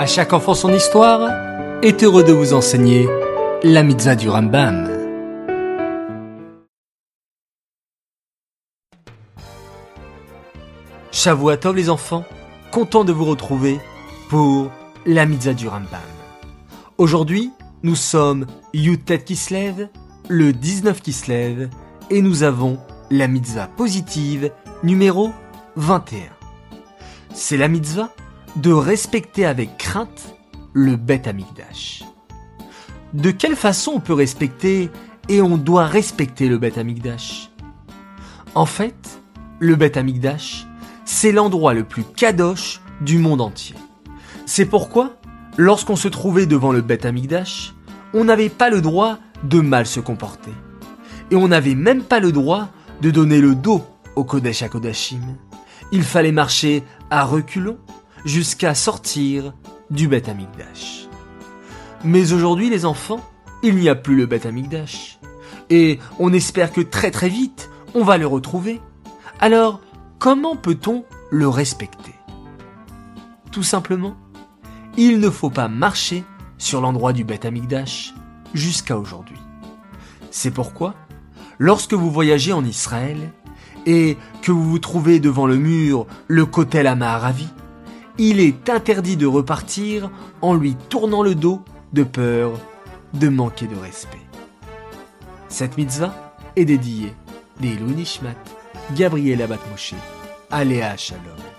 À chaque enfant son histoire est heureux de vous enseigner la mitzvah du Rambam. Shavuatov les enfants, content de vous retrouver pour la mitzvah du Rambam. Aujourd'hui, nous sommes Yutet Kislev, le 19 Kislev, et nous avons la mitzvah positive numéro 21. C'est la mitzvah de respecter avec crainte le Bet Amigdash. De quelle façon on peut respecter et on doit respecter le Bet Amigdash En fait, le Bet Amigdash, c'est l'endroit le plus kadosh du monde entier. C'est pourquoi, lorsqu'on se trouvait devant le Bet Amigdash, on n'avait pas le droit de mal se comporter. Et on n'avait même pas le droit de donner le dos au Kodesh Kodashim. Il fallait marcher à reculons jusqu'à sortir du Beth Amikdash. Mais aujourd'hui, les enfants, il n'y a plus le Beth Amikdash. Et on espère que très très vite, on va le retrouver. Alors, comment peut-on le respecter? Tout simplement, il ne faut pas marcher sur l'endroit du Beth Amikdash jusqu'à aujourd'hui. C'est pourquoi, lorsque vous voyagez en Israël et que vous vous trouvez devant le mur, le Kotel Amaharavi, il est interdit de repartir en lui tournant le dos de peur de manquer de respect. Cette mitzvah est dédiée Nishmat, Gabriel Abat Moshe, Aléa Shalom.